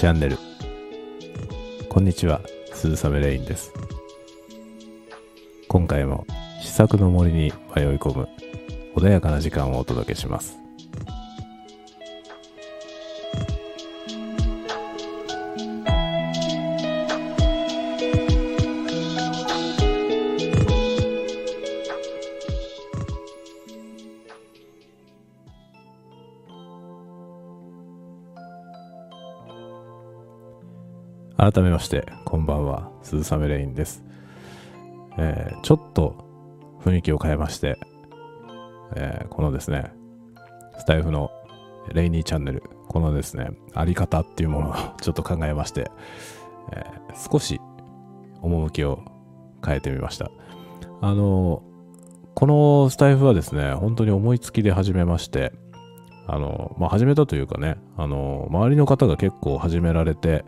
チャンネル。こんにちは鈴雨レインです。今回も試作の森に迷い込む穏やかな時間をお届けします。改めまして、こんばんは、鈴雨レインです。えー、ちょっと雰囲気を変えまして、えー、このですね、スタイフのレイニーチャンネル、このですね、あり方っていうものを ちょっと考えまして、えー、少し趣を変えてみました。あの、このスタイフはですね、本当に思いつきで始めまして、あの、まあ、始めたというかね、あの、周りの方が結構始められて、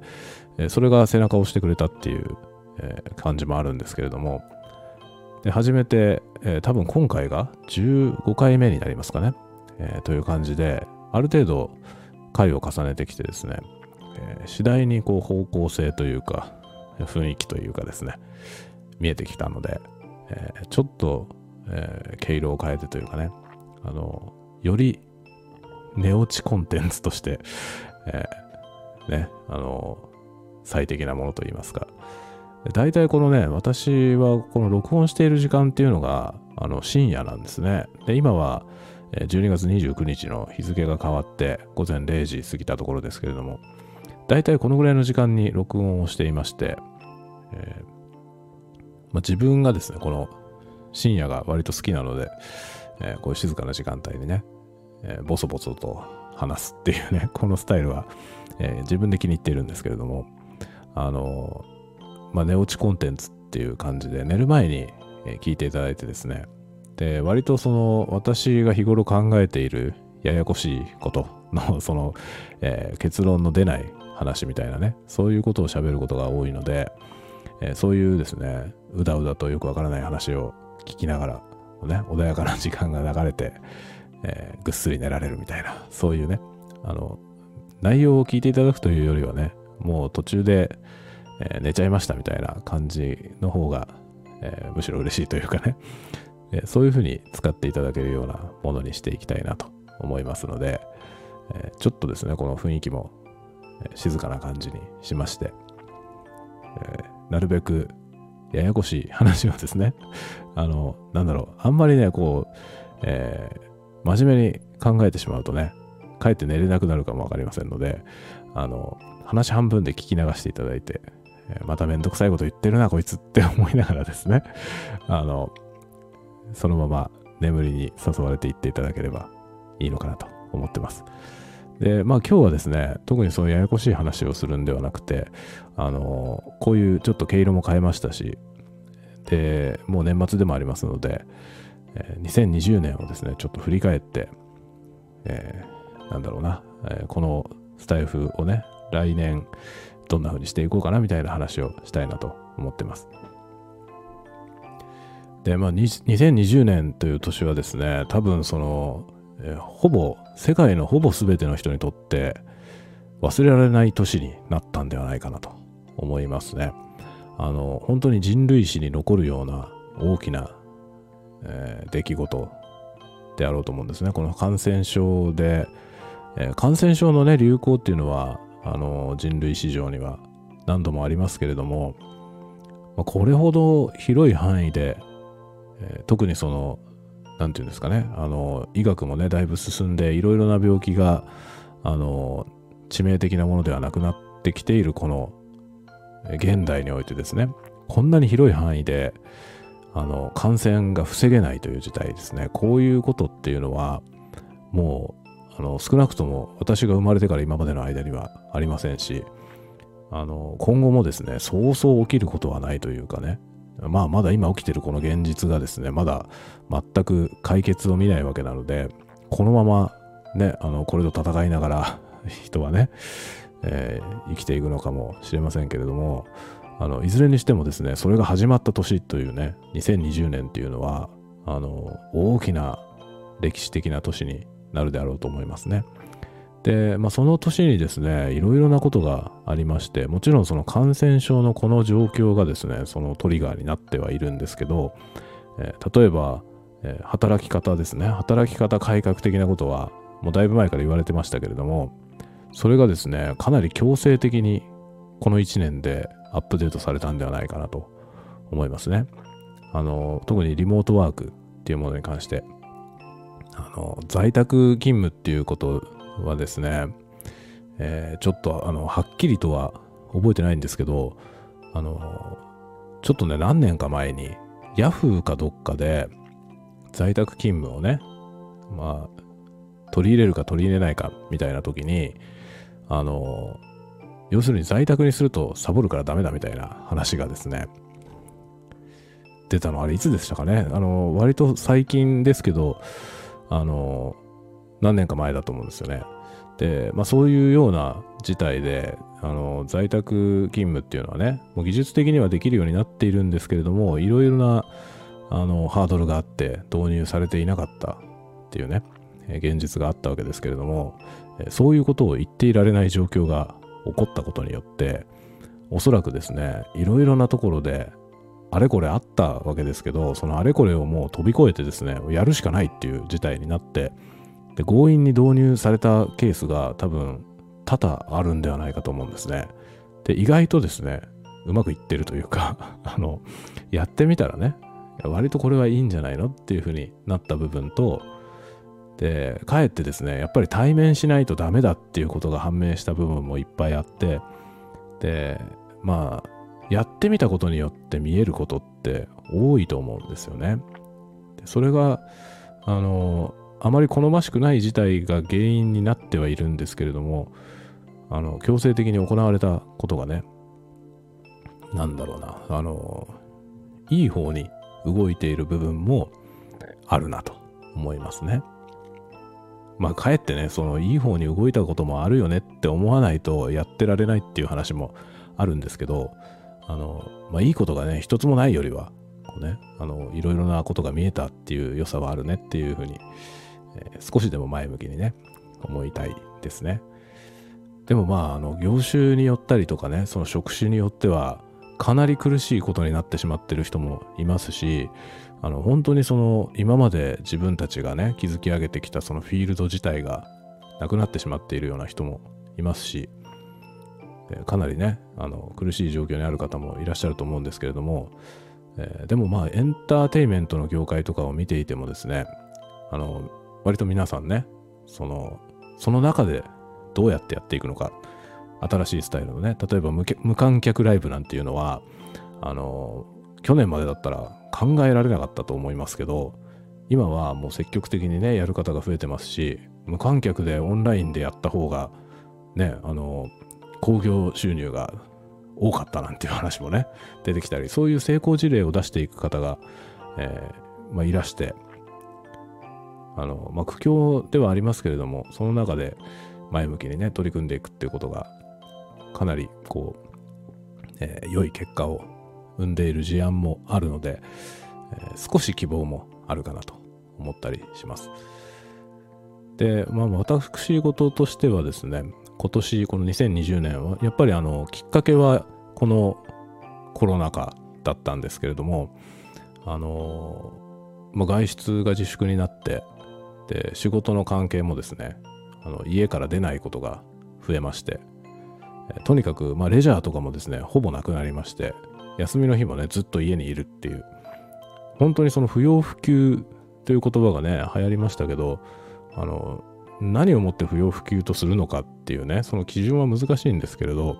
それが背中を押してくれたっていう、感じもあるんですけれども、で初めて、多分今回が15回目になりますかね、という感じで、ある程度回を重ねてきてですね、次第にこう方向性というか、雰囲気というかですね、見えてきたので、ちょっと、毛色を変えてというかね、あの、より寝落ちコンテンツとして、えね、あの、最適なものといいますか。大体このね、私はこの録音している時間っていうのが、あの、深夜なんですね。で、今は、12月29日の日付が変わって午前0時過ぎたところですけれども、大体このぐらいの時間に録音をしていまして、えー、まあ、自分がですね、この深夜が割と好きなので、えー、こういう静かな時間帯にね、えー、ボソボソと話すっていうね、このスタイルは、え自分で気に入っているんですけれども、あの、まあ、寝落ちコンテンツっていう感じで寝る前に聞いていただいてですね。で、割とその私が日頃考えているややこしいことの その、えー、結論の出ない話みたいなね、そういうことを喋ることが多いので、えー、そういうですね、うだうだとよくわからない話を聞きながら、ね、穏やかな時間が流れて、えー、ぐっすり寝られるみたいな、そういうね、あの、内容を聞いていただくというよりはね、もう途中で、えー、寝ちゃいましたみたいな感じの方が、えー、むしろ嬉しいというかね、えー、そういうふうに使っていただけるようなものにしていきたいなと思いますので、えちょっとですね、この雰囲気も、静かな感じにしまして、えなるべくややこしい話をですね、あの、なんだろう、あんまりね、こう、え真面目に考えてしまうとね、かえって寝れなくなるかもわかりませんので、あの、話半分で聞き流していただいて、まためんどくさいこと言ってるな、こいつって思いながらですね、あの、そのまま眠りに誘われていっていただければいいのかなと思ってます。で、まあ今日はですね、特にそのややこしい話をするんではなくて、あの、こういうちょっと毛色も変えましたし、で、もう年末でもありますので、2020年をですね、ちょっと振り返って、えー、なんだろうな、えー、このスタイフをね、来年どんな風にしていこうかなみたいな話をしたいなと思ってます。で、まあ、2020年という年はですね、多分その、え、ほぼ、世界のほぼ全ての人にとって忘れられない年になったんではないかなと思いますね。あの、本当に人類史に残るような大きな、えー、出来事であろうと思うんですね。この感染症で、えー、感染症のね、流行っていうのは、あの人類史上には何度もありますけれども、まあ、これほど広い範囲で、えー、特にその何て言うんですかねあの医学もねだいぶ進んでいろいろな病気があの致命的なものではなくなってきているこの現代においてですねこんなに広い範囲であの感染が防げないという事態ですね。こういうことっていうのはもうあの少なくとも私が生まれてから今までの間にはありませんし、あの今後もですね、そうそう起きることはないというかね、まあまだ今起きてるこの現実がですね、まだ全く解決を見ないわけなので、このままね、あのこれと戦いながら 人はね、えー、生きていくのかもしれませんけれども、あのいずれにしてもですね、それが始まった年というね、2020年っていうのは、あの大きな歴史的な年になるであろうと思いますね。で、まあ、その年にですね、いろいろなことがありまして、もちろんその感染症のこの状況がですね、そのトリガーになってはいるんですけど、えー、例えば、えー、働き方ですね、働き方改革的なことは、もうだいぶ前から言われてましたけれども、それがですね、かなり強制的にこの1年でアップデートされたんではないかなと思いますね。あの、特にリモートワークっていうものに関して、あの、在宅勤務っていうことはですね、えー、ちょっとあの、はっきりとは覚えてないんですけど、あの、ちょっとね、何年か前に、ヤフーかどっかで、在宅勤務をね、まあ、取り入れるか取り入れないかみたいな時に、あの、要するに在宅にするとサボるからダメだみたいな話がですね、出たの。あれいつでしたかね？あの、割と最近ですけど、あの、何年か前だと思うんですよね。で、まあそういうような事態で、あの、在宅勤務っていうのはね、もう技術的にはできるようになっているんですけれども、いろいろな、あの、ハードルがあって導入されていなかったっていうね、現実があったわけですけれども、そういうことを言っていられない状況が起こったことによって、おそらくですね、いろいろなところで、あれこれあったわけですけど、そのあれこれをもう飛び越えてですね、やるしかないっていう事態になって、で強引に導入されたケースが多分多々あるんではないかと思うんですね。で、意外とですね、うまくいってるというか あの、やってみたらね、割とこれはいいんじゃないのっていうふうになった部分と、で、かえってですね、やっぱり対面しないとダメだっていうことが判明した部分もいっぱいあって、で、まあ、やってみたことによって見えることって多いと思うんですよね。でそれが、あの、あまり好ましくない事態が原因になってはいるんですけれども、あの、強制的に行われたことがね、なんだろうな、あの、いい方に動いている部分もあるなと思いますね。まあ、かえってね、そのいい方に動いたこともあるよねって思わないとやってられないっていう話もあるんですけど、あの、まあ、いいことがね、一つもないよりは、こうね、あの、いろいろなことが見えたっていう良さはあるねっていうふうに、えー、少しでも前向きにね、思いたいですね。でもまあ、あの、業種によったりとかね、その職種によっては、かなり苦しいことになってしまってる人もいますし、あの本当にその今まで自分たちがね築き上げてきたそのフィールド自体がなくなってしまっているような人もいますしかなりねあの苦しい状況にある方もいらっしゃると思うんですけれども、えー、でもまあエンターテインメントの業界とかを見ていてもですねあの割と皆さんねそのその中でどうやってやっていくのか新しいスタイルのね例えば無観客ライブなんていうのはあの去年までだったら考えられなかったと思いますけど、今はもう積極的にね、やる方が増えてますし、無観客でオンラインでやった方が、ね、あの、興行収入が多かったなんていう話もね、出てきたり、そういう成功事例を出していく方が、えー、まあ、いらして、あの、まあ、苦境ではありますけれども、その中で前向きにね、取り組んでいくっていうことが、かなり、こう、えー、良い結果を生んでいる事案もあるので、えー、少し希望もあるかなと思ったりします。で、まあ私事としてはですね、今年この2020年は、やっぱりあの、きっかけはこのコロナ禍だったんですけれども、あの、まあ、外出が自粛になって、で、仕事の関係もですね、あの家から出ないことが増えまして、とにかく、まあ、レジャーとかもですね、ほぼなくなりまして、休みの日もね、ずっと家にいるっていう、本当にその不要不急という言葉がね、流行りましたけど、あの、何をもって不要不急とするのかっていうね、その基準は難しいんですけれど、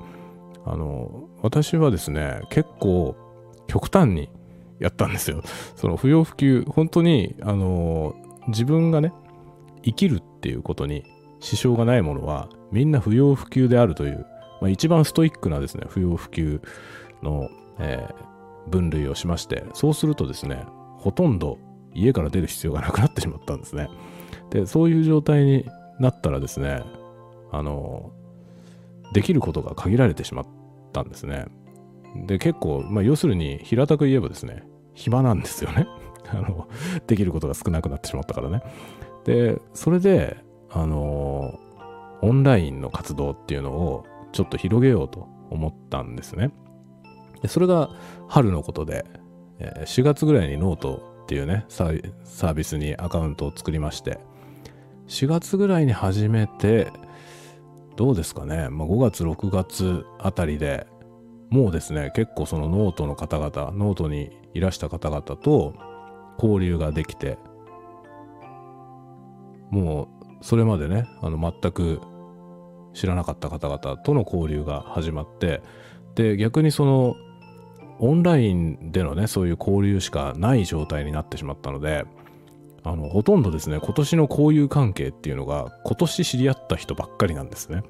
あの、私はですね、結構極端にやったんですよ。その不要不急、本当に、あの、自分がね、生きるっていうことに支障がないものは、みんな不要不急であるという、まあ、一番ストイックなですね、不要不急のえー、分類をしまして、そうするとですね、ほとんど家から出る必要がなくなってしまったんですね。で、そういう状態になったらですね、あの、できることが限られてしまったんですね。で、結構、まあ、要するに平たく言えばですね、暇なんですよね。あの、できることが少なくなってしまったからね。で、それで、あの、オンラインの活動っていうのをちょっと広げようと思ったんですね。でそれが春のことで、4月ぐらいにノートっていうねサービスにアカウントを作りまして4月ぐらいに始めてどうですかね、まあ、5月6月あたりでもうですね結構そのノートの方々ノートにいらした方々と交流ができてもうそれまでねあの全く知らなかった方々との交流が始まってで逆にそのオンラインでのねそういう交流しかない状態になってしまったのであのほとんどですね今年の交友関係っていうのが今年知り合った人ばっかりなんですね。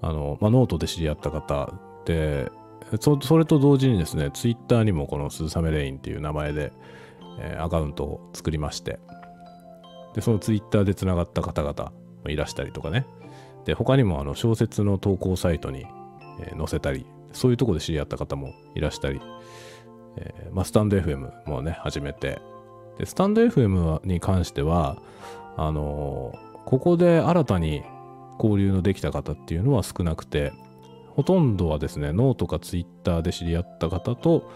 あの、まあ、ノートで知り合った方でそれと同時にですねツイッターにもこの鈴雨レインっていう名前で、えーアカウントを作りましてでそのツイッターでつながった方々もいらしたりとかね。で他にもあの小説の投稿サイトに、えー載せたりそういうとこで知り合った方もいらしたり、えーまあ、スタンド FM もね始めてでスタンド FM に関してはあのーここで新たに交流のできた方っていうのは少なくてほとんどはですねノートかツイッターで知り合った方と、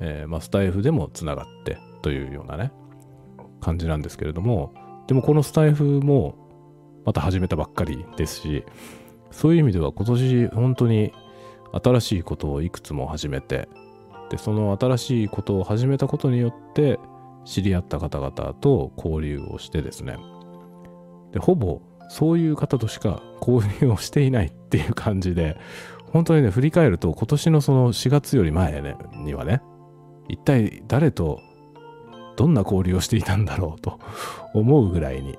えーまあ、スタイフでもつながってというようなね感じなんですけれどもでもこのスタイフもまた始めたばっかりですしそういう意味では今年本当に新しいことをいくつも始めてでその新しいことを始めたことによって知り合った方々と交流をしてですね。でほぼそういう方としか交流をしていないっていう感じで本当にね振り返ると今年のその4月より前、ね、にはね一体誰とどんな交流をしていたんだろうと思うぐらいに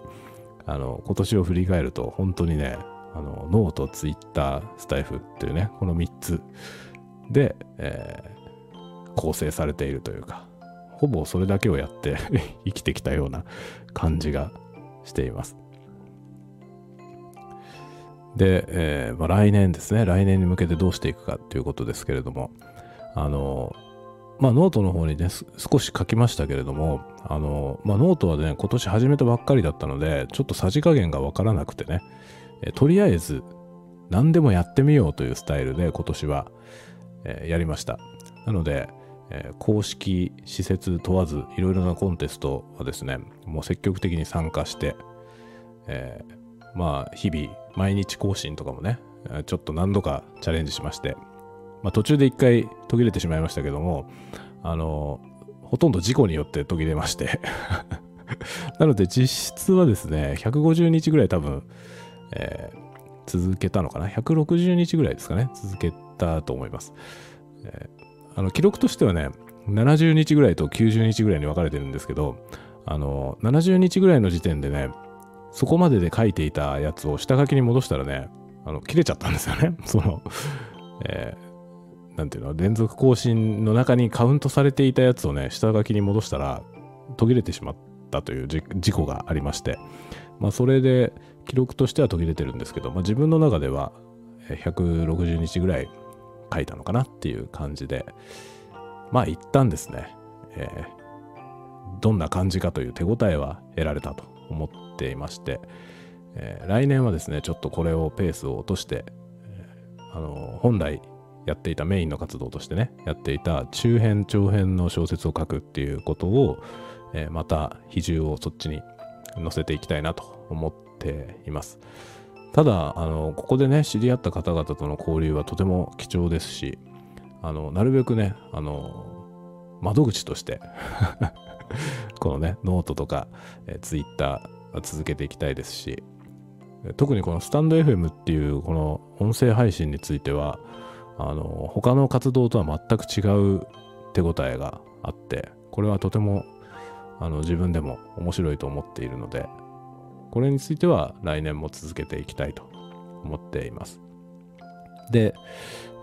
あの今年を振り返ると本当にねあのノートツイッタースタイフっていうねこの3つで、えー構成されているというかほぼそれだけをやって 生きてきたような感じがしています。で、えーまあ、来年ですね。来年に向けてどうしていくかということですけれどもあのまあノートの方にね少し書きましたけれどもあの、まあ、ノートはね今年始めたばっかりだったのでちょっとさじ加減がわからなくてねえとりあえず何でもやってみようというスタイルで今年は、えーやりました。なので、えー公式私設問わずいろいろなコンテストはですねもう積極的に参加して、えーまあ日々毎日更新とかもねちょっと何度かチャレンジしまして、まあ、途中で一回途切れてしまいましたけどもあのほとんど事故によって途切れまして なので実質はですね150日ぐらい多分、えー続けたのかな？160日ぐらいですかね続けたと思います、えーあの記録としてはね70日ぐらいと90日ぐらいに分かれてるんですけどあの70日ぐらいの時点でねそこまでで書いていたやつを下書きに戻したらねあの切れちゃったんですよね。その、えーなんていうの連続更新の中にカウントされていたやつをね下書きに戻したら途切れてしまったという事故がありましてまあそれで記録としては途切れてるんですけど、まあ、自分の中では160日ぐらい書いたのかなっていう感じで。まあ一旦ですね、えーどんな感じかという手応えは得られたと思っていまして、えー来年はですねちょっとこれをペースを落として、あの本来やっていたメインの活動としてねやっていた中編長編の小説を書くっていうことを、えーまた比重をそっちに乗せていきたいなと思っています。ただあのここでね知り合った方々との交流はとても貴重ですしあのなるべくねあの窓口として このねノートとか、えー、ツイッターは続けていきたいですし特にこのスタンド FM っていうこの音声配信についてはあの他の活動とは全く違う手応えがあってこれはとてもあの自分でも面白いと思っているのでこれについては来年も続けていきたいと思っています。で、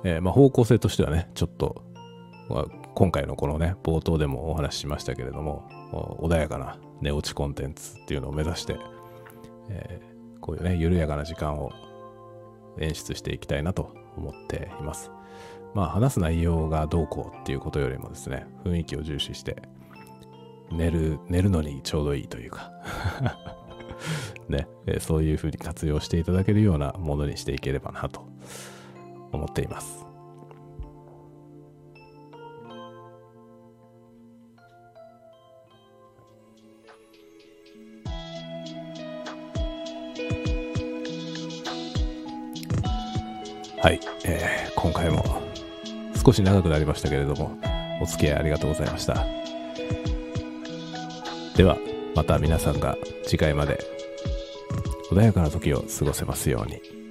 えーまあ、方向性としてはねちょっと、まあ今回のこのね冒頭でもお話ししましたけれども穏やかな寝落ちコンテンツっていうのを目指して、えーこういうね緩やかな時間を演出していきたいなと思っています。まあ話す内容がどうこうっていうことよりもですね雰囲気を重視して寝る寝るのにちょうどいいというか。ね、えそういうふうに活用していただけるようなものにしていければなと思っています。はい、えー今回も少し長くなりましたけれども、お付き合いありがとうございました。では、また皆さんが次回まで穏やかな時を過ごせますように。